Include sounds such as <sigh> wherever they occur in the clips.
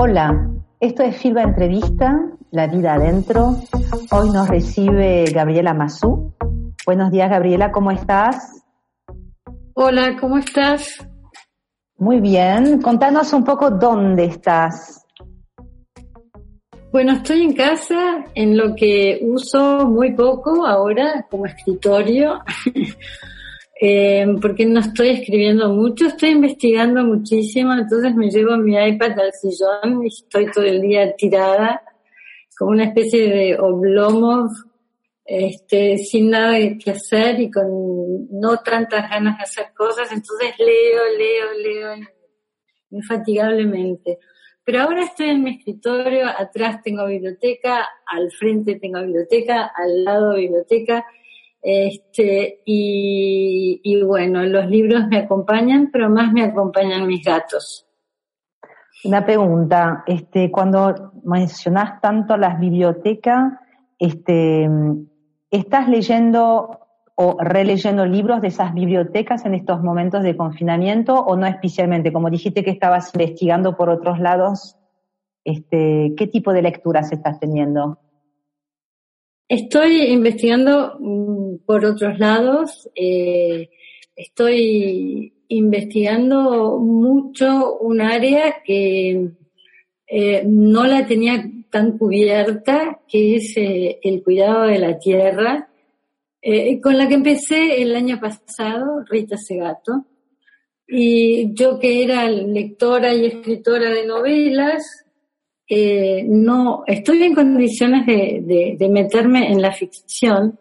Hola, esto es Filba Entrevista, La Vida Adentro. Hoy nos recibe Gabriela Mazú. Buenos días, Gabriela, ¿cómo estás? Hola, ¿cómo estás? Muy bien. Contanos un poco dónde estás. Bueno, estoy en casa en lo que uso muy poco ahora como escritorio, <laughs> eh, porque no estoy escribiendo mucho, estoy investigando muchísimo, entonces me llevo mi iPad al sillón y estoy todo el día tirada, como una especie de Oblomov, este, sin nada que hacer y con no tantas ganas de hacer cosas, entonces leo, leo, leo infatigablemente. Pero ahora estoy en mi escritorio, atrás tengo biblioteca, al frente tengo biblioteca, al lado biblioteca, este, y, y bueno, los libros me acompañan, pero más me acompañan mis gatos. Una pregunta, este, cuando mencionas tanto las bibliotecas, este, ¿estás leyendo o releyendo libros de esas bibliotecas en estos momentos de confinamiento o no especialmente? Como dijiste que estabas investigando por otros lados, este, ¿qué tipo de lecturas estás teniendo? Estoy investigando mm, por otros lados. Eh, estoy investigando mucho un área que eh, no la tenía tan cubierta, que es eh, el cuidado de la tierra eh, con la que empecé el año pasado, Rita Segato. Y yo que era lectora y escritora de novelas, eh, no estoy en condiciones de, meterme en la ficción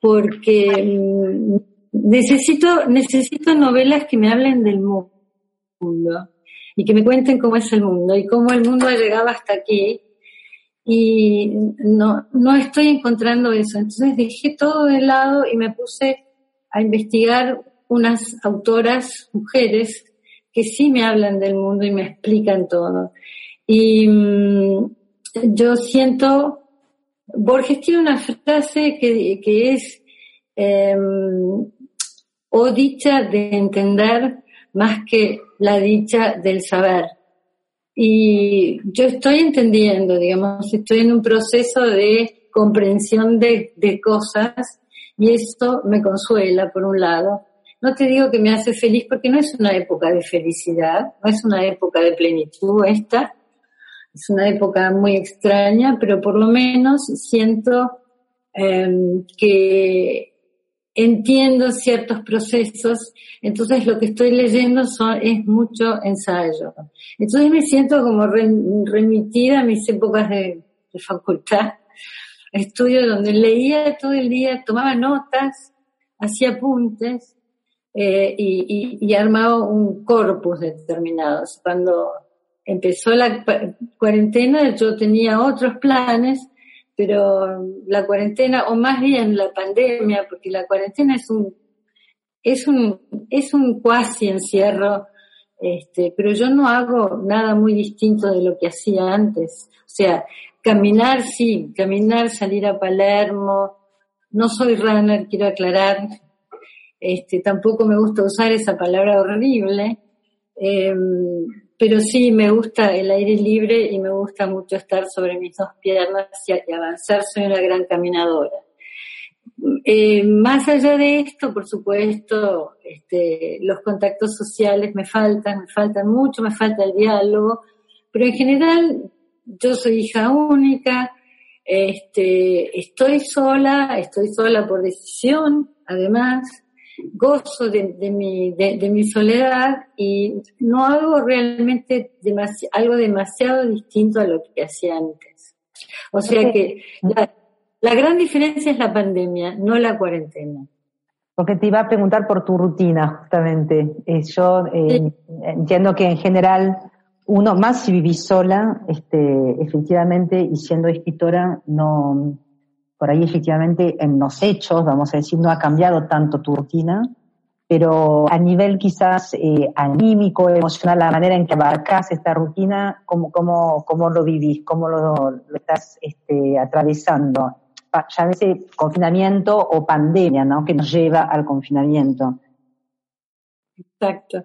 porque mm, necesito, necesito novelas que me hablen del mundo y que me cuenten cómo es el mundo y cómo el mundo ha llegado hasta aquí y no, no estoy encontrando eso. Entonces dejé todo de lado y me puse a investigar unas autoras, mujeres, que sí me hablan del mundo y me explican todo. Y mm, yo siento, Borges tiene una frase que, que es, em, o dicha de entender más que la dicha del saber. Y yo estoy entendiendo, digamos, estoy en un proceso de comprensión de, de cosas y esto me consuela, por un lado. No te digo que me hace feliz porque no es una época de felicidad, no es una época de plenitud esta, es una época muy extraña, pero por lo menos siento eh, que entiendo ciertos procesos, entonces lo que estoy leyendo es mucho ensayo. Entonces me siento como remitida a mis épocas de, facultad, estudio donde leía todo el día, tomaba notas, hacía apuntes eh, y, y, armaba un corpus determinado. Cuando empezó la cuarentena yo tenía otros planes, pero la cuarentena, o más bien la pandemia, porque la cuarentena es un, es un, es un cuasi encierro, este, pero yo no hago nada muy distinto de lo que hacía antes. O sea, caminar, sí, caminar, salir a Palermo, no soy runner, quiero aclarar, este, tampoco me gusta usar esa palabra horrible, eh, pero sí me gusta el aire libre y me gusta mucho estar sobre mis dos piernas y, avanzar. Soy una gran caminadora. Eh, más allá de esto, por supuesto, este, los contactos sociales me faltan, me faltan mucho, me falta el diálogo, pero en general yo soy hija única, este, estoy sola, estoy sola por decisión, además, gozo de, mi, de, mi soledad y no hago realmente algo demasiado distinto a lo que hacía antes. O sea que la, gran diferencia es la pandemia, no la cuarentena. Porque te iba a preguntar por tu rutina, justamente. Eh, yo eh, entiendo que en general uno, más si vivís sola, este, efectivamente, y siendo escritora, no, por ahí efectivamente en los hechos, vamos a decir, no ha cambiado tanto tu rutina, pero a nivel quizás eh, anímico, emocional, la manera en que abarcas esta rutina, ¿cómo, cómo, cómo lo vivís? ¿Cómo lo, estás este, atravesando? Ya ese confinamiento o pandemia, ¿no? Que nos lleva al confinamiento. Exacto.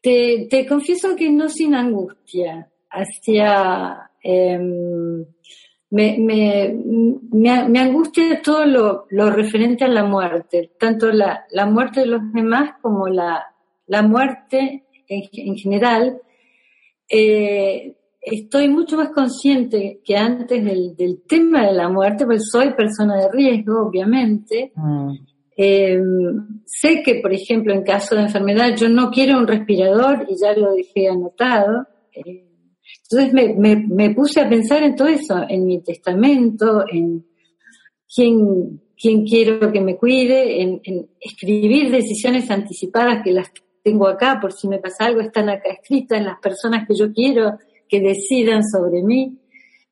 Te, te confieso que no sin angustia. hacía, em, me, me, me, angustia todo lo, lo, referente a la muerte, tanto la, la muerte de los demás como la, la muerte en, en general. Eh, estoy mucho más consciente que antes del, del, tema de la muerte, pues soy persona de riesgo, obviamente. Mm. Eh, sé que, por ejemplo, en caso de enfermedad, yo no quiero un respirador y ya lo dejé anotado. Eh, entonces me, me, puse a pensar en todo eso, en mi testamento, en quién, quién quiero que me cuide, en, en escribir decisiones anticipadas que las tengo acá, por si me pasa algo, están acá escritas, en las personas que yo quiero que decidan sobre mí.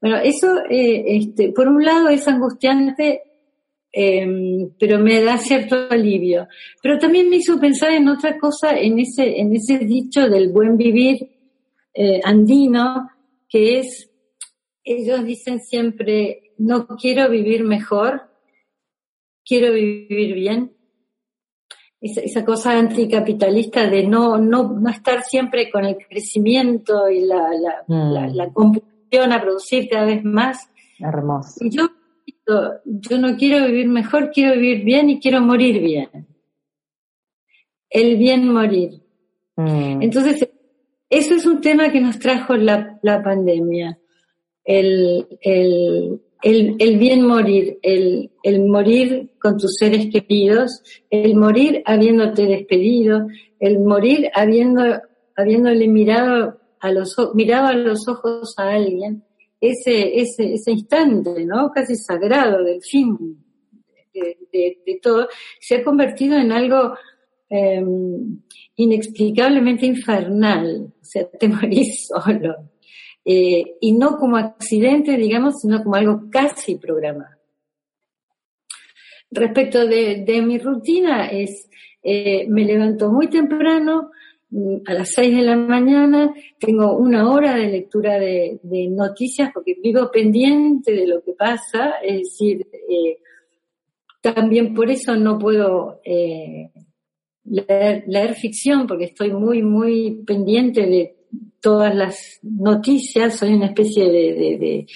Bueno, eso, eh, este, por un lado es angustiante, em, pero me da cierto alivio. Pero también me hizo pensar en otra cosa, en ese, en ese dicho del buen vivir eh, andino, que es, ellos dicen siempre, no quiero vivir mejor, quiero vivir bien esa, cosa anticapitalista de no, no, no estar siempre con el crecimiento y la, la, mm. la, compulsión a producir cada vez más. Hermoso. Y yo, yo no quiero vivir mejor, quiero vivir bien y quiero morir bien. El bien morir. Mm. Entonces, eso es un tema que nos trajo la, la pandemia. El, el, el, el bien morir, el, el, morir con tus seres queridos, el morir habiéndote despedido, el morir habiendo, habiéndole mirado a los, a los ojos a alguien, ese, ese, ese instante, ¿no? Casi sagrado del fin de, de, todo, se ha convertido en algo eh, inexplicablemente infernal. O sea, te <laughs> morís solo eh, y no como accidente, digamos, sino como algo casi programado. Respecto de, mi rutina, es, eh, me levanto muy temprano, mm, a las 6 de la mañana, tengo una hora de lectura de, noticias porque vivo pendiente de lo que pasa, es decir, eh, también por eso no puedo leer, leer, ficción porque estoy muy, muy pendiente de todas las noticias, soy una especie de,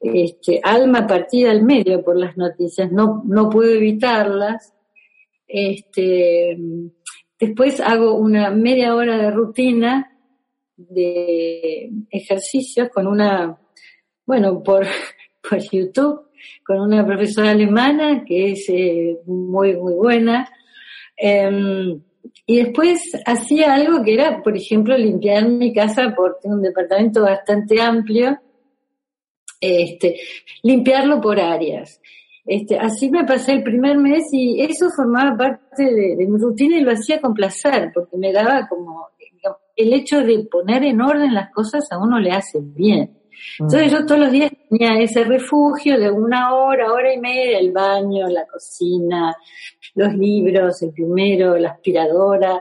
este, alma partida al medio por las noticias, no, no puedo evitarlas. Este, después hago una media hora de rutina de ejercicios con una, bueno, por, <laughs> por YouTube, con una profesora alemana que es eh, muy, muy buena. Em, y después hacía algo que era, por ejemplo, limpiar mi casa, porque tengo un departamento bastante amplio, este, limpiarlo por áreas. Este, así me pasé el primer mes y eso formaba parte de, mi rutina y lo hacía con placer, porque me daba como, el hecho de poner en orden las cosas a uno le hace bien. Entonces yo todos los días tenía ese refugio de una hora, hora y media, el baño, la cocina, los libros, el primero, la aspiradora.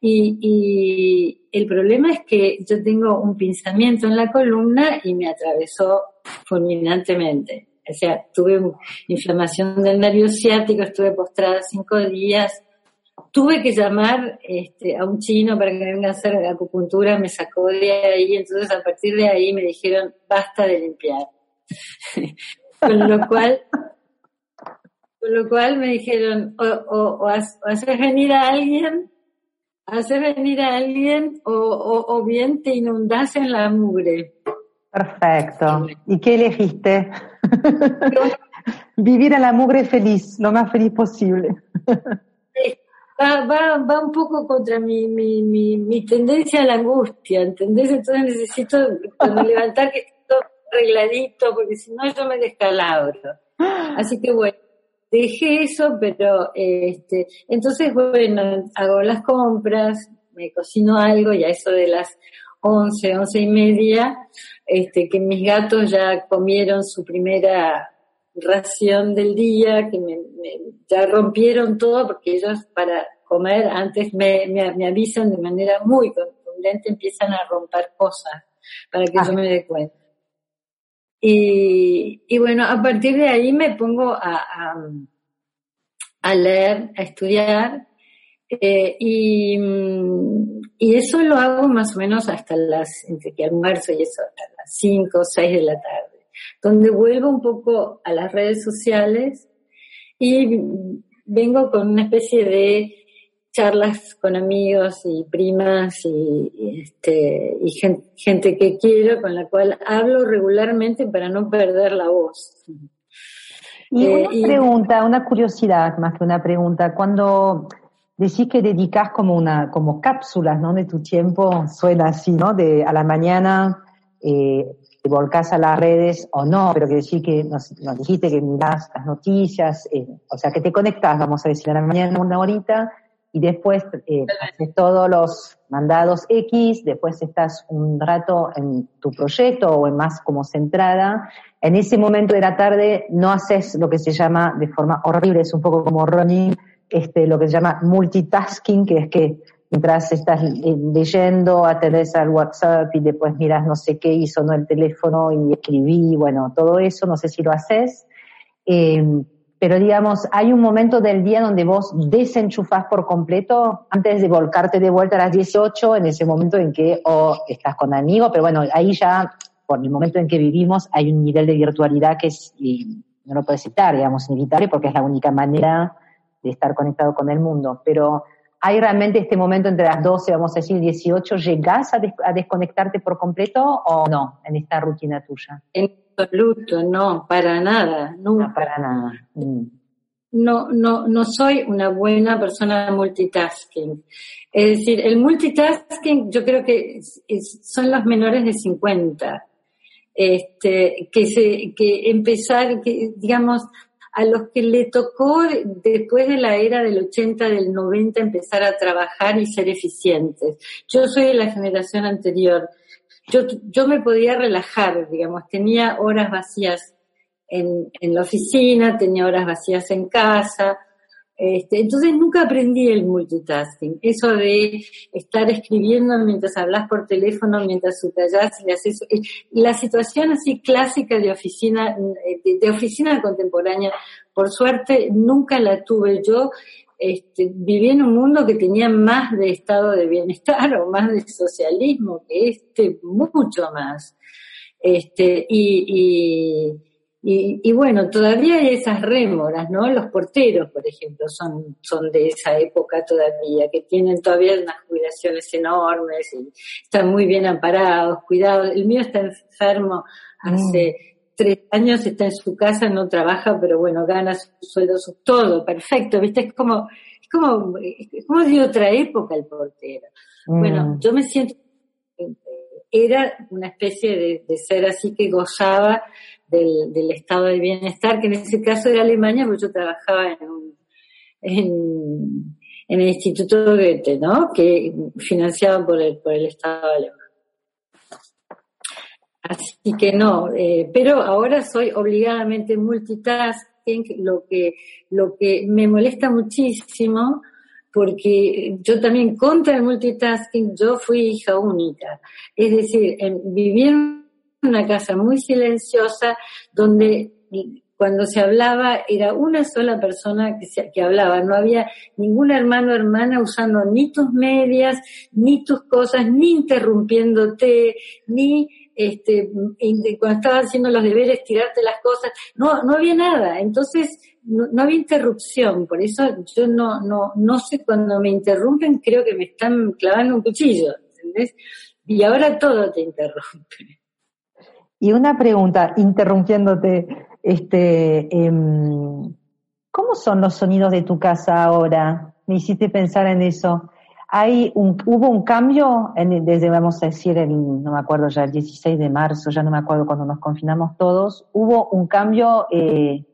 Y, y el problema es que yo tengo un pinzamiento en la columna y me atravesó fulminantemente. O sea, tuve inflamación del nervio ciático, estuve postrada cinco días, tuve que llamar este, a un chino para que venga a hacer acupuntura, me sacó de ahí, entonces a partir de ahí me dijeron, basta de limpiar. <laughs> con lo cual, con lo cual me dijeron, o, o, o, haces venir a alguien, haces venir a alguien, o, o, bien te inundas en la mugre. Perfecto. ¿Y qué elegiste? <laughs> Vivir en la mugre feliz, lo más feliz posible va, va, va un poco contra mi, mi, mi, mi tendencia a la angustia, ¿entendés? Entonces necesito levantar que esté todo arregladito, porque si no yo me descalabro. Así que bueno, dejé eso, pero este, entonces bueno, hago las compras, me cocino algo y a eso de las once, once y media, este, que mis gatos ya comieron su primera ración del día, que me, ya rompieron todo porque ellos para comer antes me, me, avisan de manera muy contundente, empiezan a romper cosas para que yo ah. me dé cuenta. Y, y, bueno, a partir de ahí me pongo a, a, a leer, a estudiar, Eh, y, y, eso lo hago más o menos hasta las, entre que almuerzo y eso, hasta las 5 o 6 de la tarde, donde vuelvo un poco a las redes sociales y vengo con una especie de charlas con amigos y primas y, este, y gente, que quiero, con la cual hablo regularmente para no perder la voz. Y una eh, pregunta, una curiosidad más que una pregunta. Cuando decís que dedicas como una, como cápsulas, ¿no? De tu tiempo, suena así, ¿no? De a la mañana, eh, te volcás a las redes o no, pero que decir que nos, dijiste que mirás las noticias, eh, o sea, que te conectas, vamos a decir, a la mañana una horita y después eh, haces todos los mandados X, después estás un rato en tu proyecto o en más como centrada. En ese momento de la tarde no haces lo que se llama de forma horrible, es un poco como running, este, lo que se llama multitasking, que es que mientras estás leyendo, atendés al WhatsApp y después miras no sé qué hizo no el teléfono y escribí, bueno, todo eso, no sé si lo haces. Eh, pero digamos, hay un momento del día donde vos desenchufás por completo antes de volcarte de vuelta a las 18, en ese momento en que o estás con amigos, pero bueno, ahí ya, por el momento en que vivimos, hay un nivel de virtualidad que es, y no lo puedes citar, digamos, inevitable, porque es la única manera de estar conectado con el mundo. Pero hay realmente este momento entre las 12, vamos a decir, 18, ¿llegás a, a desconectarte por completo o no en esta rutina tuya? absoluto, no, para nada, nunca. No, para nada. Mm. No, no, no soy una buena persona multitasking. Es decir, el multitasking yo creo que son los menores de 50. Este, que se, que empezar, que digamos, a los que le tocó después de la era del 80, del 90 empezar a trabajar y ser eficientes. Yo soy de la generación anterior yo, yo me podía relajar, digamos, tenía horas vacías en, en la oficina, tenía horas vacías en casa, este, entonces nunca aprendí el multitasking, eso de estar escribiendo mientras hablas por teléfono, mientras subrayas y haces, eh, la situación así clásica de oficina, de, de, oficina contemporánea, por suerte nunca la tuve yo, este, viví en un mundo que tenía más de estado de bienestar <laughs> o más de socialismo que este, mucho más. Este, y, y, y, bueno, todavía hay esas rémoras, ¿no? Los porteros, por ejemplo, son, son de esa época todavía, que tienen todavía unas jubilaciones enormes y están muy bien amparados, cuidados. El mío está enfermo hace mm tres años está en su casa, no trabaja, pero bueno, gana su sueldo, todo, perfecto, ¿viste? Es como, es como, es como de otra época el portero. Bueno, mm. yo me siento, era una especie de, ser así que gozaba del, del, estado de bienestar, que en ese caso era Alemania, porque yo trabajaba en un, en, el Instituto Goethe, ¿no? Que financiado por el, por el Estado alemán. Así que no, eh, pero ahora soy obligadamente multitasking, lo que, lo que me molesta muchísimo, porque yo también contra el multitasking, yo fui hija única. Es decir, en una casa muy silenciosa donde cuando se hablaba era una sola persona que, que hablaba, no había ningún hermano o hermana usando ni tus medias, ni tus cosas, ni interrumpiéndote, ni este, cuando estaba haciendo los deberes, tirarte las cosas, no, no había nada, entonces no, había interrupción, por eso yo no, no, no sé, cuando me interrumpen creo que me están clavando un cuchillo, ¿entendés? Y ahora todo te interrumpe. Y una pregunta, interrumpiéndote, este, em, ¿cómo son los sonidos de tu casa ahora? Me hiciste pensar en eso hay un, hubo un cambio en, desde, vamos a decir, el, no me acuerdo ya, el 16 de marzo, ya no me acuerdo cuando nos confinamos todos, hubo un cambio eh,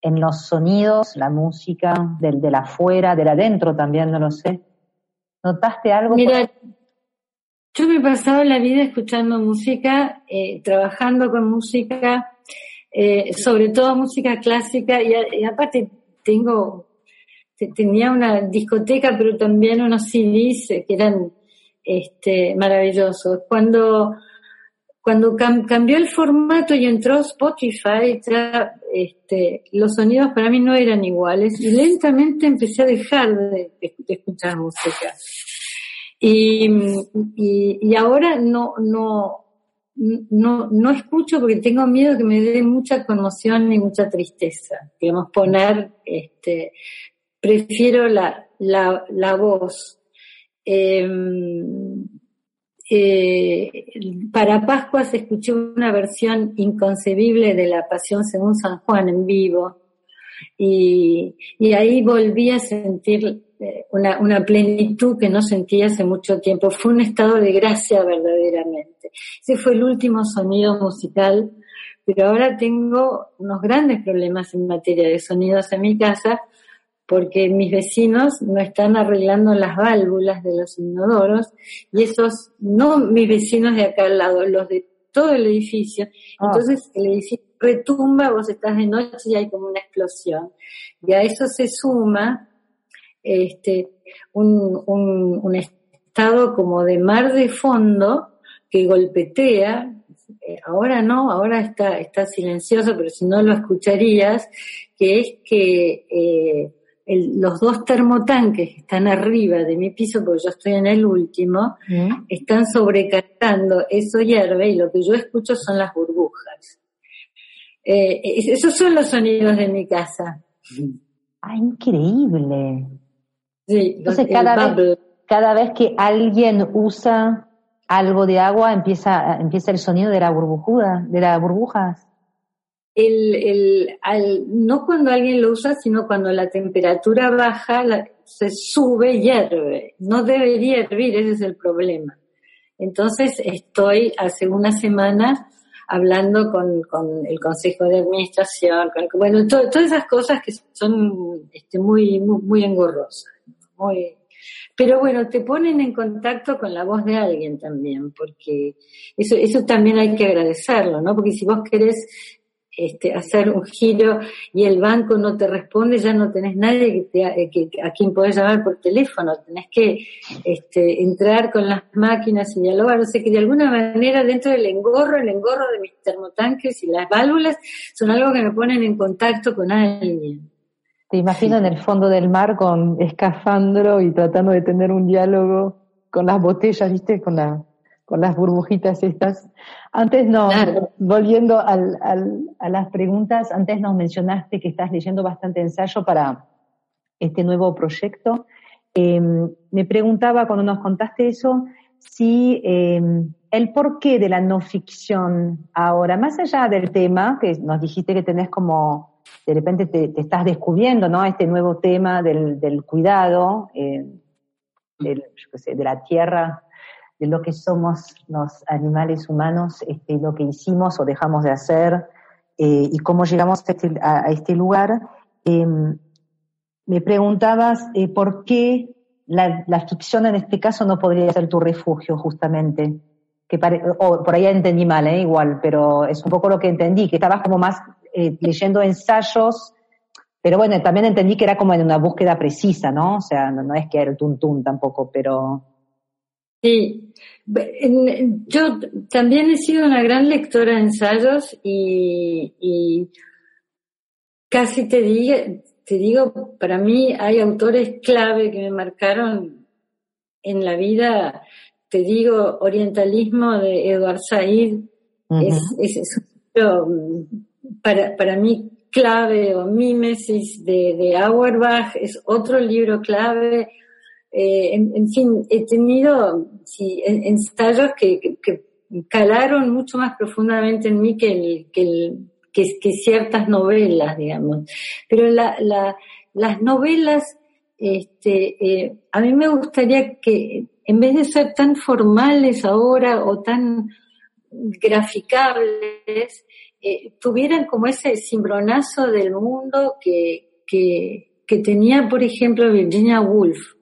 en los sonidos, la música, del, del afuera, del adentro también, no lo sé. ¿Notaste algo? Mira, yo me he pasado la vida escuchando música, eh, trabajando con música, eh, sobre todo música clásica, y, y aparte tengo tenía una discoteca, pero también unos CDs que eran este, maravillosos. Cuando, cuando cambió el formato y entró Spotify, ya este, los sonidos para mí no eran iguales y lentamente empecé a dejar de, escuchar música. Y, y, ahora no, no, no, no escucho porque tengo miedo que me dé mucha conmoción y mucha tristeza. Digamos, poner, este, prefiero la, la, la voz. Eh, eh, para Pascuas escuché una versión inconcebible de la Pasión según San Juan en vivo y, ahí volví a sentir una, una, plenitud que no sentía hace mucho tiempo. Fue un estado de gracia verdaderamente. Ese fue el último sonido musical, pero ahora tengo unos grandes problemas en materia de sonidos en mi casa porque mis vecinos no están arreglando las válvulas de los inodoros y esos, no mis vecinos de acá al lado, los de todo el edificio. Ah. Entonces el edificio retumba, vos estás de noche y hay como una explosión. Y a eso se suma este, un, un, un estado como de mar de fondo que golpetea, eh, ahora no, ahora está, está silencioso, pero si no lo escucharías, que es que eh, los dos termotanques que están arriba de mi piso, porque yo estoy en el último, están sobrecargando, eso hierve y lo que yo escucho son las burbujas. Eh, esos son los sonidos de mi casa. ¡Ah, increíble! Sí, Entonces cada vez, cada vez que alguien usa algo de agua empieza, empieza el sonido de la burbujuda, de las burbujas el, el, al, no cuando alguien lo usa, sino cuando la temperatura baja, se sube, hierve. No debería hervir, ese es el problema. Entonces estoy hace una semana hablando con, con el consejo de administración, bueno, todas esas cosas que son este, muy, muy, muy engorrosas. Muy, pero bueno, te ponen en contacto con la voz de alguien también, porque eso, eso también hay que agradecerlo, ¿no? Porque si vos querés este, hacer un giro y el banco no te responde, ya no tenés nadie que eh, que, a quien podés llamar por teléfono, tenés que este, entrar con las máquinas y dialogar. O sea que de alguna manera dentro del engorro, el engorro de mis termotanques y las válvulas son algo que me ponen en contacto con alguien. Te imagino en el fondo del mar con escafandro y tratando de tener un diálogo con las botellas, ¿viste? Con la con las burbujitas estas. Antes no, volviendo al, a las preguntas, antes nos mencionaste que estás leyendo bastante ensayo para este nuevo proyecto. Em, me preguntaba cuando nos contaste eso, si em, el porqué de la no ficción ahora, más allá del tema, que nos dijiste que tenés como, de repente te, estás descubriendo, ¿no? Este nuevo tema del, del cuidado, eh, del, de la tierra de lo que somos los animales humanos, este, lo que hicimos o dejamos de hacer eh, y cómo llegamos a este, este lugar. Em, me preguntabas eh, por qué la, ficción en este caso no podría ser tu refugio, justamente. Que o por ahí entendí mal, ¿eh? igual, pero es un poco lo que entendí, que estabas como más eh, leyendo ensayos, pero bueno, también entendí que era como en una búsqueda precisa, ¿no? O sea, no, no es que era el tuntún tampoco, pero Sí, yo también he sido una gran lectora de ensayos y, casi te digo, te digo, para mí hay autores clave que me marcaron en la vida. Te digo, Orientalismo de Eduard Said es, es, para, para mí clave, o Mimesis de, Auerbach es otro libro clave eh, en, fin, he tenido ensayos que, calaron mucho más profundamente en mí que, que, que, ciertas novelas, digamos. Pero la, la, las novelas, este, eh, a mí me gustaría que en vez de ser tan formales ahora o tan graficables, eh, tuvieran como ese cimbronazo del mundo que, que, que tenía, por ejemplo, Virginia Woolf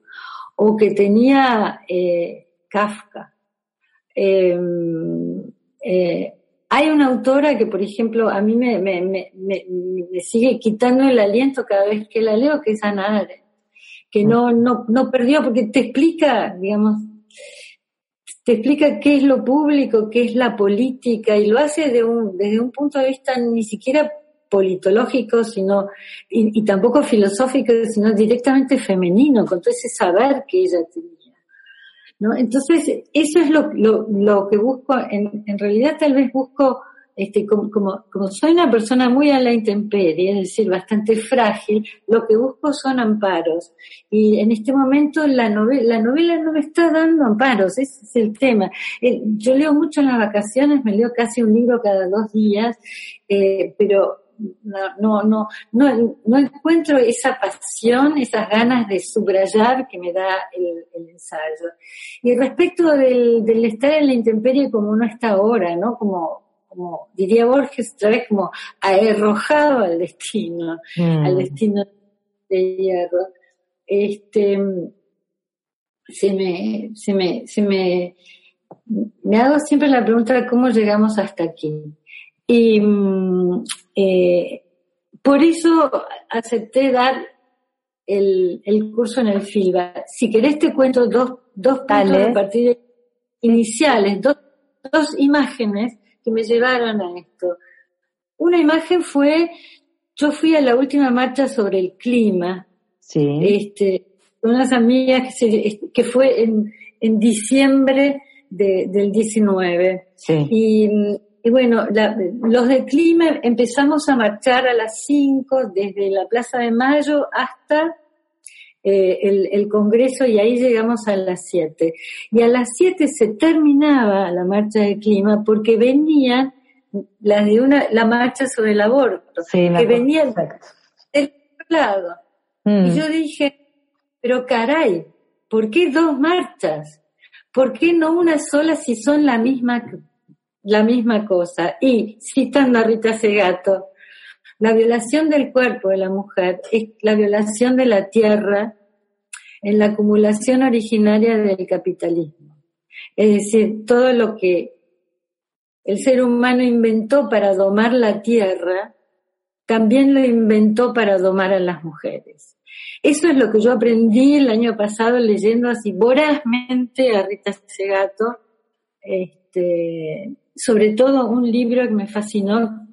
o que tenía eh, Kafka. Em, eh, hay una autora que, por ejemplo, a mí me, me, me, me, sigue quitando el aliento cada vez que la leo, que es Ana que no, no, no perdió, porque te explica, digamos, te explica qué es lo público, qué es la política, y lo hace de un, desde un punto de vista ni siquiera politológico, sino, y, tampoco filosófico, sino directamente femenino, con todo ese saber que ella tenía. ¿no? Entonces, eso es lo, lo, lo que busco, en, en realidad tal vez busco este, como, como, soy una persona muy a la intemperie, es decir, bastante frágil, lo que busco son amparos. Y en este momento la novela, la novela no me está dando amparos, ese es el tema. Eh, yo leo mucho en las vacaciones, me leo casi un libro cada dos días, eh, pero no, no, no, no, encuentro esa pasión, esas ganas de subrayar que me da el, ensayo. Y respecto del, del estar en la intemperie como uno está ahora, ¿no? Como, como diría Borges, otra vez como arrojado al destino, mm. al destino de hierro. Este, se me, se me, se me, me hago siempre la pregunta de cómo llegamos hasta aquí. Y mm, eh, por eso acepté dar el, el, curso en el FILBA. Si querés te cuento dos, dos puntos de partida iniciales, dos, dos imágenes que me llevaron a esto. Una imagen fue, yo fui a la última marcha sobre el clima, sí. este, con unas amigas que, que fue en, en diciembre de, del 19. Sí. Y, y bueno, los del clima empezamos a marchar a las 5 desde la Plaza de Mayo hasta eh, el, el, Congreso y ahí llegamos a las 7. Y a las 7 se terminaba la marcha del clima porque venía la de una, la marcha sobre el aborto, que venía del otro lado. Y mm. yo dije, pero caray, ¿por qué dos marchas? ¿Por qué no una sola si son la misma, la misma cosa? Y citando a Rita Segato, la violación del cuerpo de la mujer es la violación de la tierra en la acumulación originaria del capitalismo. Es decir, todo lo que el ser humano inventó para domar la tierra, también lo inventó para domar a las mujeres. Eso es lo que yo aprendí el año pasado leyendo así vorazmente a Rita Segato, este, sobre todo un libro que me fascinó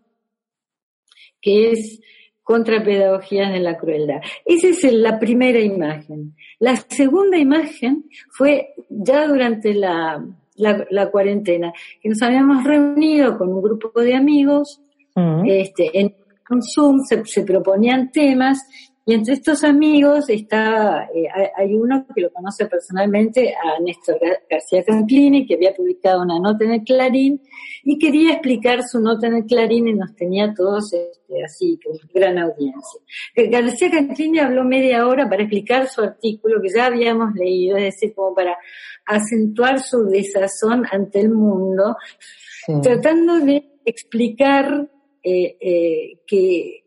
que es contra pedagogías de la crueldad. Esa es la primera imagen. La segunda imagen fue ya durante la, la, cuarentena, que nos habíamos reunido con un grupo de amigos, mm. este, en un Zoom se, se proponían temas y entre estos amigos está, eh, hay uno que lo conoce personalmente, a Néstor García Canclini, que había publicado una nota en el Clarín y quería explicar su nota en el Clarín y nos tenía todos este, así, con gran audiencia. García Canclini habló media hora para explicar su artículo que ya habíamos leído, es decir, como para acentuar su desazón ante el mundo, tratando de explicar eh, eh, que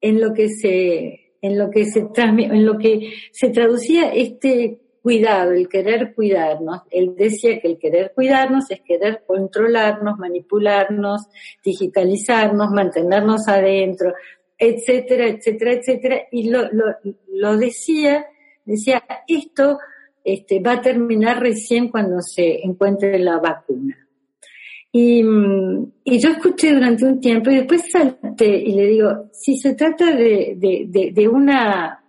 en lo que se en lo que se en lo que se traducía este cuidado, el querer cuidarnos. Él decía que el querer cuidarnos es querer controlarnos, manipularnos, digitalizarnos, mantenernos adentro, etcétera, etcétera, etcétera. Y lo, lo, lo decía, decía, esto este, va a terminar recién cuando se encuentre la vacuna. Y, y, yo escuché durante un tiempo y después salté y le digo, si se trata de, de, de, una,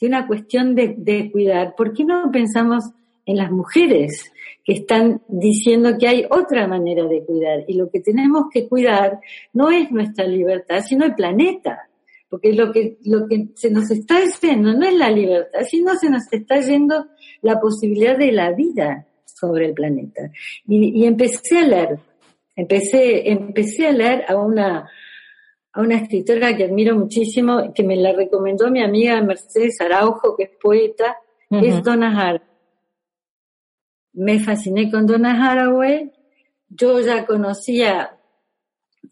de una cuestión de, de, cuidar, ¿por qué no pensamos en las mujeres que están diciendo que hay otra manera de cuidar? Y lo que tenemos que cuidar no es nuestra libertad, sino el planeta. Porque lo que, lo que se nos está yendo no es la libertad, sino se nos está yendo la posibilidad de la vida sobre el planeta. Y, empecé a leer, empecé, empecé a leer a una, a una escritora que admiro muchísimo, que me la recomendó mi amiga Mercedes Araujo, que es poeta, es Donna Haraway. Me fasciné con Donna Haraway. Yo ya conocía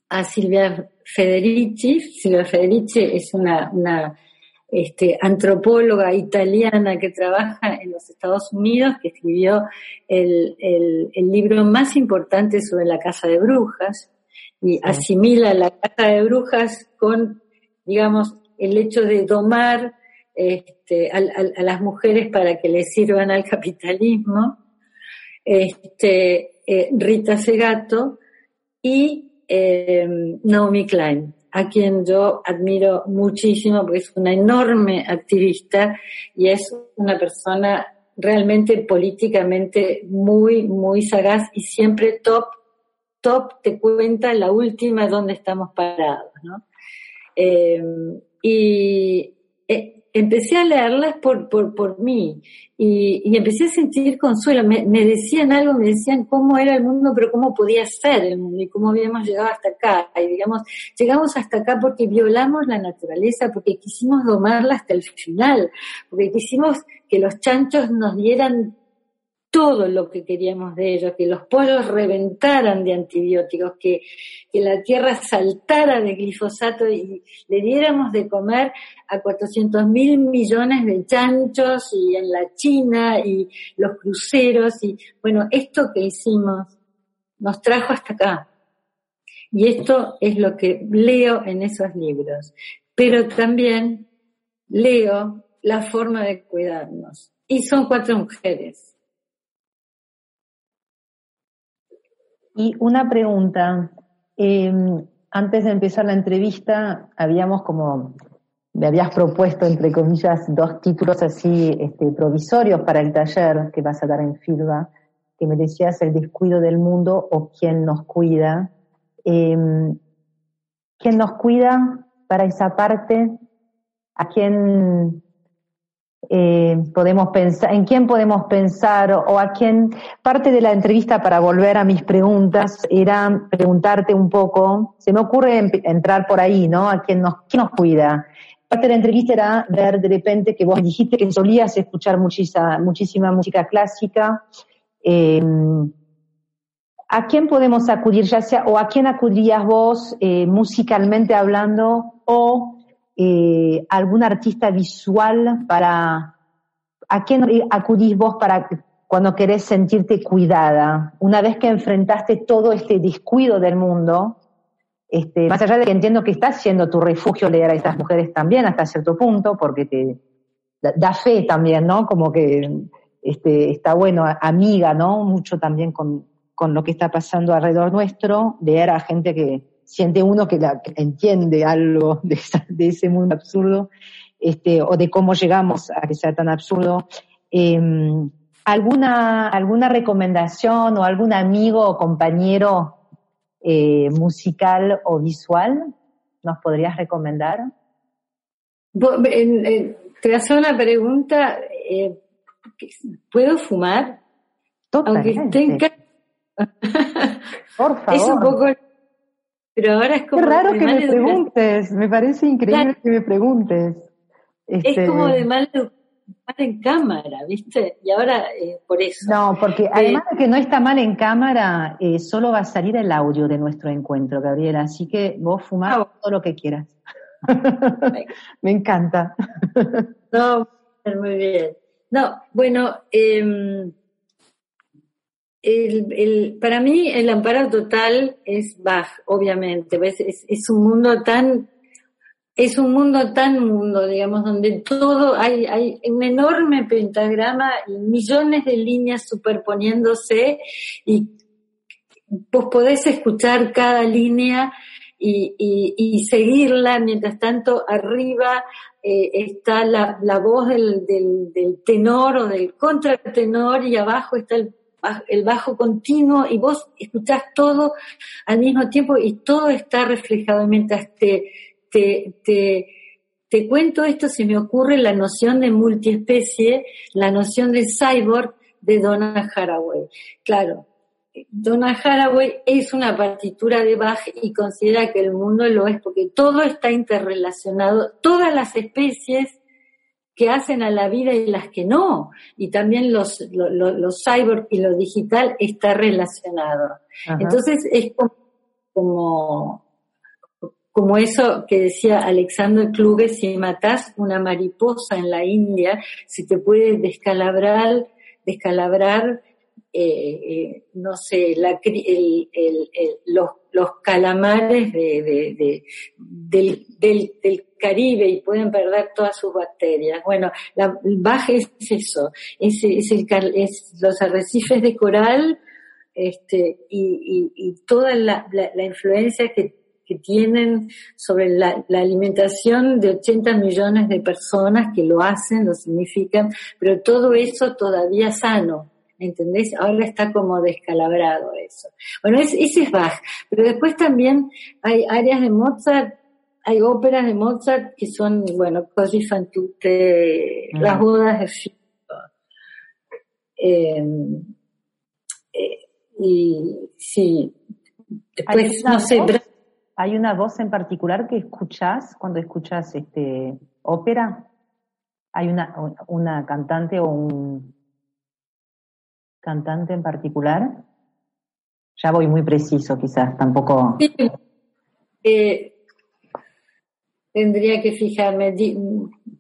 a Silvia Federici. Silvia Federici es una, una este, antropóloga italiana que trabaja en los Estados Unidos, que escribió el, el, libro más importante sobre la casa de brujas y asimila la casa de brujas con, digamos, el hecho de domar este, a, las mujeres para que les sirvan al capitalismo. este, eh, Rita Segato y eh, Naomi Klein, a quien yo admiro muchísimo porque es una enorme activista y es una persona realmente políticamente muy, muy sagaz y siempre top, top te cuenta la última donde estamos parados, ¿no? Eh, y eh, empecé a leerlas por, por, por mí y, y, empecé a sentir consuelo. Me, me, decían algo, me decían cómo era el mundo, pero cómo podía ser el mundo y cómo habíamos llegado hasta acá. Y digamos, llegamos hasta acá porque violamos la naturaleza, porque quisimos domarla hasta el final, porque quisimos que los chanchos nos dieran todo lo que queríamos de ellos, que los pollos reventaran de antibióticos, que, que la tierra saltara de glifosato y le diéramos de comer a 400 mil millones de chanchos y en la China y los cruceros y bueno, esto que hicimos nos trajo hasta acá. Y esto es lo que leo en esos libros. Pero también leo la forma de cuidarnos. Y son cuatro mujeres Y una pregunta. Eh, antes de empezar la entrevista, habíamos como, me habías propuesto, entre comillas, dos títulos así este, provisorios para el taller que vas a dar en FIRBA, que me decías El descuido del mundo o quién nos cuida. Eh, ¿Quién nos cuida para esa parte? ¿A quién eh, podemos pensar, en quién podemos pensar o, a quién, parte de la entrevista para volver a mis preguntas era preguntarte un poco, se me ocurre entrar por ahí, ¿no? A quién nos, quién nos cuida. Parte de la entrevista era ver de repente que vos dijiste que solías escuchar muchísima, muchísima música clásica. Eh, ¿A quién podemos acudir, ya sea, o a quién acudirías vos eh, musicalmente hablando, o eh, algún artista visual para, ¿a quién acudís vos para cuando querés sentirte cuidada? Una vez que enfrentaste todo este descuido del mundo, este, más allá de que entiendo que estás siendo tu refugio leer a estas mujeres también hasta cierto punto, porque te da, fe también, ¿no? Como que este, está bueno, amiga, ¿no? Mucho también con, con lo que está pasando alrededor nuestro, leer a gente que, siente uno que, la, entiende algo <laughs> de, ese mundo absurdo, este, o de cómo llegamos a que sea tan absurdo. Em, ¿alguna, ¿Alguna recomendación o algún amigo o compañero eh, musical o visual nos podrías recomendar? Te hace una pregunta, eh, ¿puedo fumar? Totalmente. Por favor. <laughs> Es un poco pero ahora es como... Qué raro que me preguntes, me parece increíble que me preguntes. Es como este, de mal en cámara, ¿viste? Y ahora eh, por eso. No, porque eh, además de que no está mal en cámara, eh, solo va a salir el audio de nuestro encuentro, Gabriela. Así que vos fumás ah, todo lo que quieras. <laughs> Me encanta. no, muy bien. No, bueno, eh, el, el, para mí el amparo total es Bach, obviamente. Es, es, un mundo tan, es un mundo tan mundo, digamos, donde todo hay, hay un enorme pentagrama y millones de líneas superponiéndose y vos podés escuchar cada línea y, y, y seguirla, mientras tanto arriba eh, está la, la voz del, del, del tenor o del contratenor y abajo está el el bajo continuo y vos escuchás todo al mismo tiempo y todo está reflejado mientras te, te, te, te cuento esto, se me ocurre la noción de multiespecie, la noción de cyborg de Donna Haraway. Claro, Donna Haraway es una partitura de Bach y considera que el mundo lo es porque todo está interrelacionado, todas las especies que hacen a la vida y las que no. Y también los, los, los cyborg y lo digital está relacionado. Entonces es como, como, eso que decía Alexander Kluge, si matas una mariposa en la India, si te puede descalabrar, descalabrar eh, eh, no sé, la, el, el, los los calamares de, del, del, Caribe y pueden perder todas sus bacterias. Bueno, la baja es eso, es, es, el, los arrecifes de coral este, y, y, toda la, la, influencia que, que, tienen sobre la, la, alimentación de 80 millones de personas que lo hacen, lo significan, pero todo eso todavía sano. ¿Entendés? Ahora está como descalabrado eso. Bueno, ese es Bach, pero después también hay áreas de Mozart, hay óperas de Mozart que son, bueno, Così fan tutte, las bodas de Fico. Em, eh, y sí, después, no sé, ¿Hay una voz en particular que escuchás cuando escuchas este ópera? ¿Hay una, una cantante o un, cantante en particular? Ya voy muy preciso, quizás, tampoco. Eh, tendría que fijarme.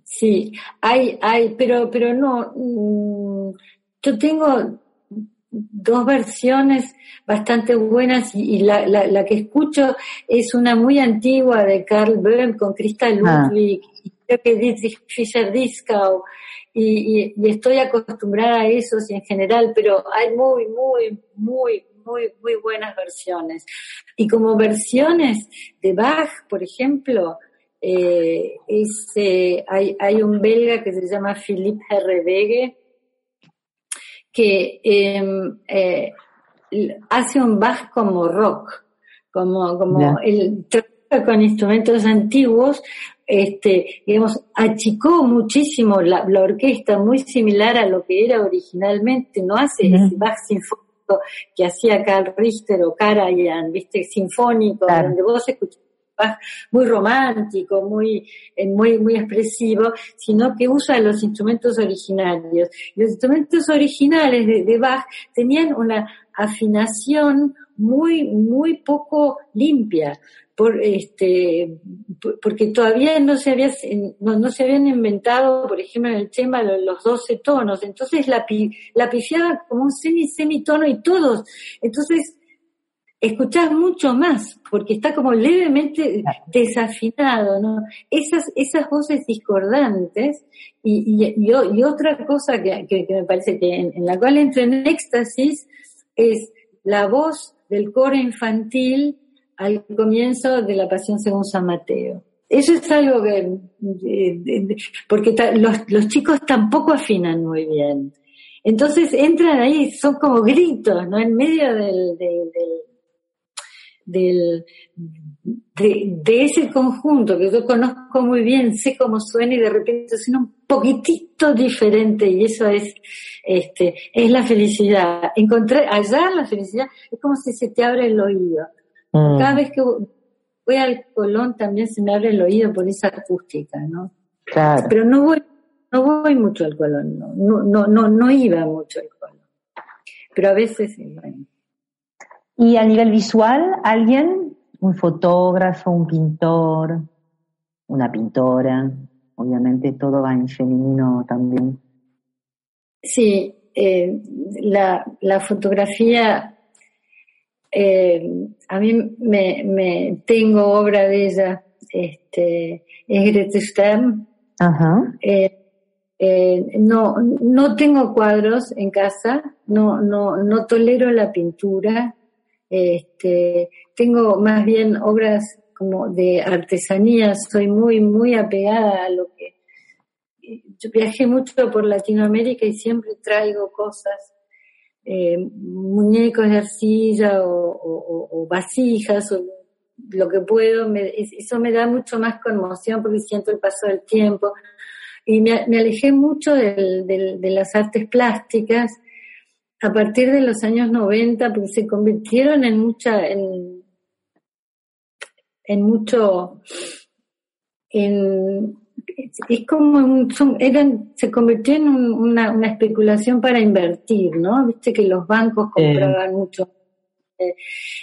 Sí, hay, hay, pero, pero no. Mm, yo tengo dos versiones bastante buenas y, la, la, que escucho es una muy antigua de Carl Böhm con Crystal ah. Ludwig, creo que Dietrich Fischer-Dieskau y, estoy acostumbrada a esos y en general, pero hay muy, muy, muy, muy, muy buenas versiones. Y como versiones de Bach, por ejemplo, eh, eh, hay, hay un belga que se llama Philippe Herrebegue, que em, eh, hace un Bach como rock, como, como el con instrumentos antiguos, este, digamos, achicó muchísimo la, orquesta, muy similar a lo que era originalmente, no hace ese Bach sinfónico que hacía Carl Richter o Karajan, viste, sinfónico, donde vos escuchás Bach muy romántico, muy, eh, muy, muy expresivo, sino que usa los instrumentos originarios. Los instrumentos originales de, de Bach tenían una afinación muy, muy poco limpia por este porque todavía no se había no, se habían inventado por ejemplo en el tema los 12 tonos. Entonces la la pifiaba como un semi semitono y todos. Entonces escuchás mucho más porque está como levemente desafinado no esas esas voces discordantes y, y, y, otra cosa que, que, me parece que en, en la cual entro en éxtasis es la voz del coro infantil al comienzo de la Pasión según San Mateo. Eso es algo que, porque los, chicos tampoco afinan muy bien. Entonces entran ahí, son como gritos, ¿no? En medio del, del, de, ese conjunto que yo conozco muy bien, sé cómo suena y de repente suena un poquitito diferente y eso es, este, es la felicidad. Encontrar, hallar la felicidad es como si se te abre el oído. Mm. Cada vez que voy al Colón también se me abre el oído por esa acústica, ¿no? Claro. Pero no voy, no voy mucho al Colón, no, no, no, no, iba mucho al Colón. Pero a veces, bueno. ¿Y a nivel visual, alguien? ¿Un fotógrafo, un pintor, una pintora? Obviamente todo va en femenino también. Sí, eh, la, la fotografía eh, a mí me, me, tengo obra de ella, este, es Grete Stern. Ajá. Eh, no, no tengo cuadros en casa, no, no, no tolero la pintura, este, tengo más bien obras como de artesanía, soy muy, muy apegada a lo que, yo viajé mucho por Latinoamérica y siempre traigo cosas eh, muñecos de arcilla o, vasijas o lo que puedo, eso me da mucho más conmoción porque siento el paso del tiempo. Y me, alejé mucho de las artes plásticas a partir de los años 90 porque se convirtieron en mucha, en, en mucho, en, es como eran, se convirtió en una, una, especulación para invertir, ¿no? Viste que los bancos compraban mucho eh,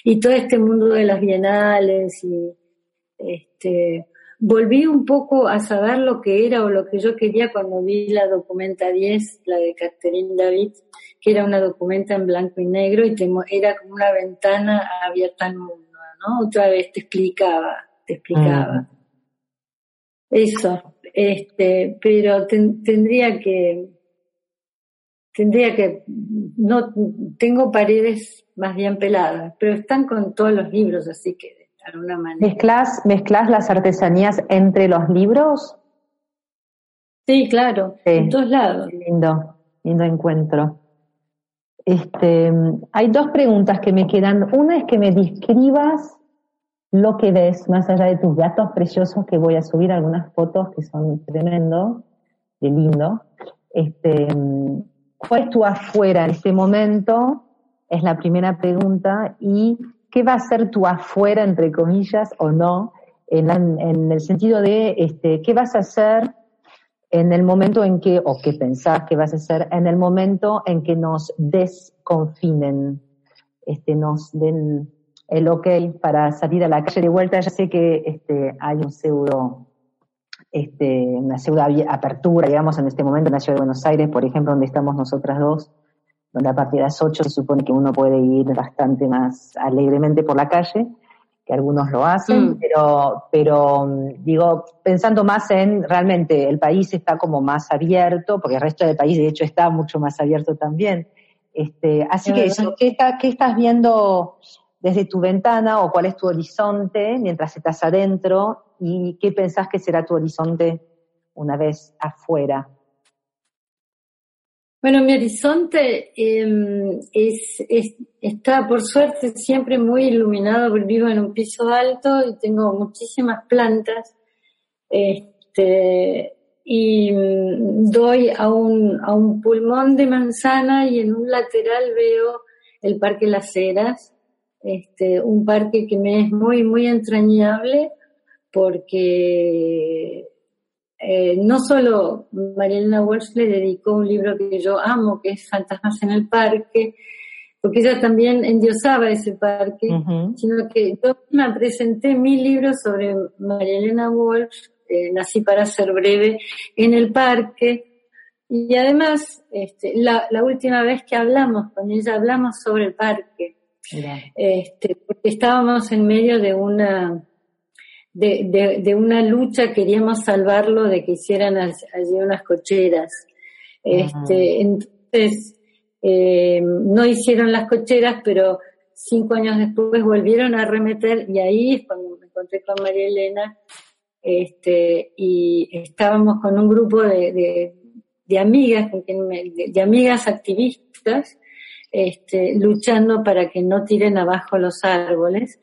y todo este mundo de las bienales y este volví un poco a saber lo que era o lo que yo quería cuando vi la documenta 10, la de Catherine David, que era una documenta en blanco y negro y era como una ventana abierta al mundo, ¿no? Otra vez te explicaba, te explicaba. Mm. Eso, este, pero tendría que, tendría que, no, tengo paredes más bien peladas, pero están con todos los libros, así que de alguna manera. ¿Mezclas, mezclas las artesanías entre los libros? Sí, claro, en todos lados. Lindo, lindo encuentro. Este, hay dos preguntas que me quedan. Una es que me describas lo que ves más allá de tus gatos preciosos, que voy a subir algunas fotos que son tremendo, de lindo. Este, ¿Cuál es tu afuera en este momento? Es la primera pregunta. ¿Y qué va a ser tu afuera, entre comillas, o no? En, el sentido de, este, ¿qué vas a hacer en el momento en que, o qué pensás que vas a hacer, en el momento en que nos desconfinen, este, nos den el ok para salir a la calle de vuelta. Ya sé que este, hay un pseudo, este, una pseudo apertura, digamos, en este momento en la ciudad de Buenos Aires, por ejemplo, donde estamos nosotras dos, donde a partir de las 8 se supone que uno puede ir bastante más alegremente por la calle, que algunos lo hacen, mm. pero, pero digo, pensando más en realmente el país está como más abierto, porque el resto del país de hecho está mucho más abierto también. Este, así que eso, ¿qué, ¿qué estás viendo desde tu ventana o cuál es tu horizonte mientras estás adentro y qué pensás que será tu horizonte una vez afuera. Bueno, mi horizonte em, es, está por suerte siempre muy iluminado porque vivo en un piso alto y tengo muchísimas plantas. Este, y mm, doy a un, a un pulmón de manzana y en un lateral veo el Parque Las Heras este, un parque que me es muy, muy entrañable porque eh, no solo Marielena Walsh le dedicó un libro que yo amo, que es Fantasmas en el Parque, porque ella también endiosaba ese parque, sino que yo me presenté mi libro sobre Marielena Walsh, eh, Nací para ser breve, en el parque. Y además, este, la, la última vez que hablamos con ella, hablamos sobre el parque. Este, porque estábamos en medio de una de, de, una lucha, queríamos salvarlo de que hicieran allí unas cocheras. Este, entonces, eh, no hicieron las cocheras, pero cinco años después volvieron a remeter y ahí es cuando me encontré con María Elena este, y estábamos con un grupo de, de, amigas, de amigas activistas este, luchando para que no tiren abajo los árboles.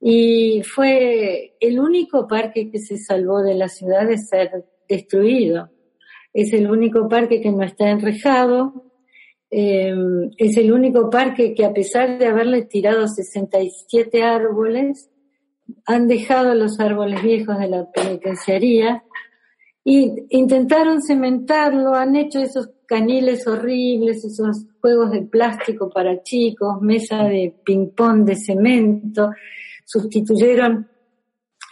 Y fue el único parque que se salvó de la ciudad de ser destruido. Es el único parque que no está enrejado. Em, es el único parque que a pesar de haberle tirado 67 árboles, han dejado los árboles viejos de la penitenciaría y intentaron cementarlo, han hecho esos caniles horribles, esos juegos de plástico para chicos, mesa de ping-pong de cemento, sustituyeron,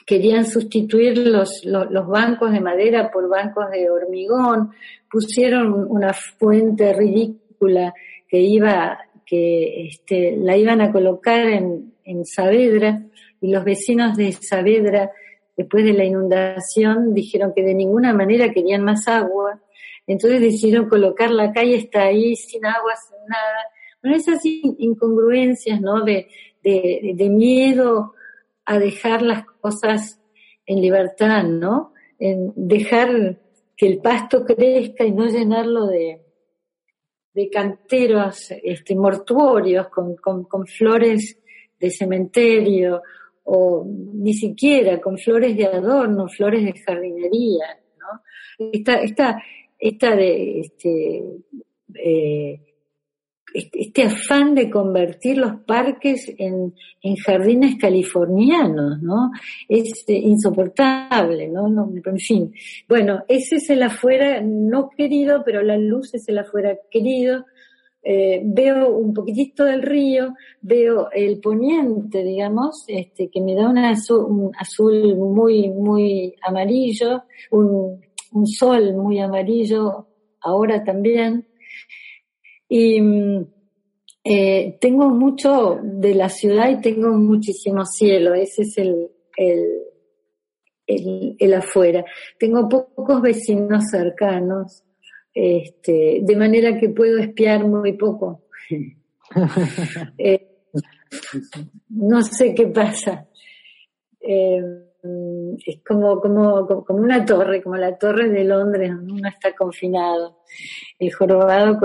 querían sustituir los, los, bancos de madera por bancos de hormigón, pusieron una fuente ridícula que iba, que este, la iban a colocar en, en Saavedra y los vecinos de Saavedra después de la inundación dijeron que de ninguna manera querían más agua, entonces decidieron colocar la calle está ahí sin agua, sin nada. Bueno, esas incongruencias, ¿no? De, de, miedo a dejar las cosas en libertad, ¿no? En dejar que el pasto crezca y no llenarlo de, de canteros este, mortuorios con, con, con flores de cementerio o ni siquiera con flores de adorno, flores de jardinería, ¿no? Esta, esta, esta de, este, eh, este, este, afán de convertir los parques en, en jardines californianos, ¿no? Es eh, insoportable, ¿no? ¿no? En fin, bueno, ese es el afuera no querido, pero la luz es el afuera querido, eh, veo un poquitito del río, veo el poniente, digamos, este, que me da un azul muy, muy amarillo, un, sol muy amarillo ahora también. Y, eh, tengo mucho de la ciudad y tengo muchísimo cielo, ese es el, el, el, el afuera. Tengo pocos vecinos cercanos, este, de manera que puedo espiar muy poco. <laughs> eh, no sé qué pasa. Eh, es como, como, como una torre, como la torre de Londres, donde uno está confinado. El jorobado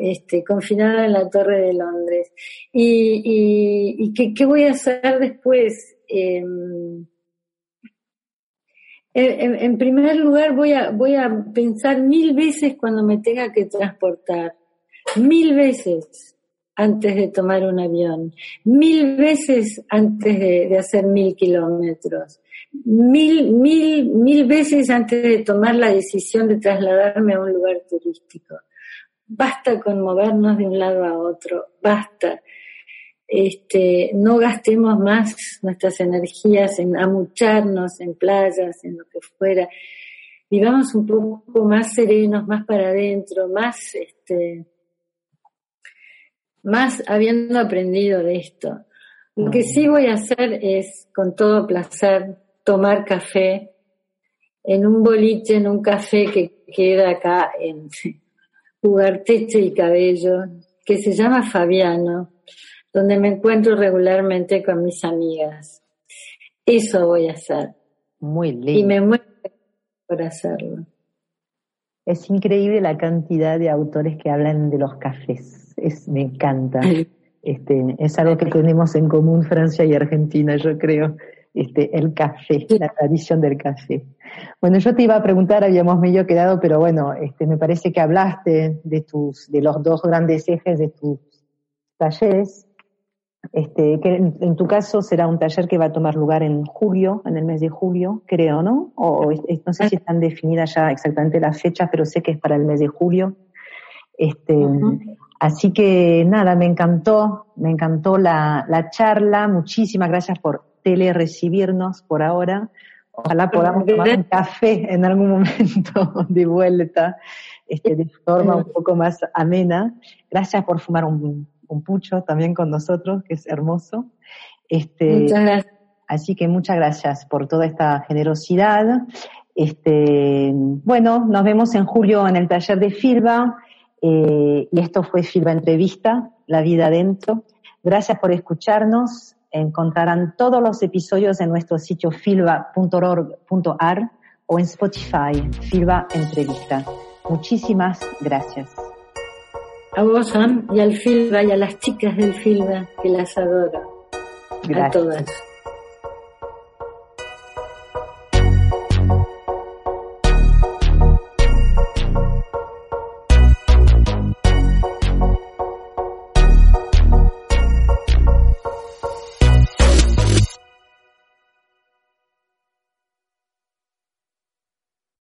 este, confinado en la torre de Londres. ¿Y, y, y qué, qué, voy a hacer después? Eh, en, en, primer lugar, voy a, voy a pensar mil veces cuando me tenga que transportar. Mil veces antes de tomar un avión, mil veces antes de, hacer mil kilómetros, mil, mil, mil veces antes de tomar la decisión de trasladarme a un lugar turístico. Basta con movernos de un lado a otro, basta. Este, no gastemos más nuestras energías en amucharnos en playas, en lo que fuera. Vivamos un poco más serenos, más para adentro, más este, más habiendo aprendido de esto. Lo que sí voy a hacer es, con todo placer, tomar café en un boliche, en un café que queda acá en <laughs> Ugarteche y Cabello, que se llama Fabiano, donde me encuentro regularmente con mis amigas. Eso voy a hacer. Muy lindo. Y me muero por hacerlo. Es increíble la cantidad de autores que hablan de los cafés es, me encanta. Este, es algo que tenemos en común Francia y Argentina, yo creo, este, el café, la tradición del café. Bueno, yo te iba a preguntar, habíamos medio quedado, pero bueno, este, me parece que hablaste de tus, de los dos grandes ejes de tus talleres. Este, que en, tu caso será un taller que va a tomar lugar en julio, en el mes de julio, creo, ¿no? O, no sé si están definidas ya exactamente las fechas, pero sé que es para el mes de julio. Este, Así que nada, me encantó, me encantó la, la charla. Muchísimas gracias por tele recibirnos por ahora. Ojalá podamos tomar un café en algún momento <laughs> de vuelta, este, de forma un poco más amena. Gracias por fumar un, un pucho también con nosotros, que es hermoso. Este, muchas gracias. Así que muchas gracias por toda esta generosidad. Este, bueno, nos vemos en julio en el taller de Filba. Eh, y esto fue Filba Entrevista, La Vida Adentro. Gracias por escucharnos. Encontrarán todos los episodios en nuestro sitio filba.org.ar o en Spotify, Filba Entrevista. Muchísimas gracias. A vos, Sam, y al Filba y a las chicas del Filba, que las adoro. Gracias. A todas.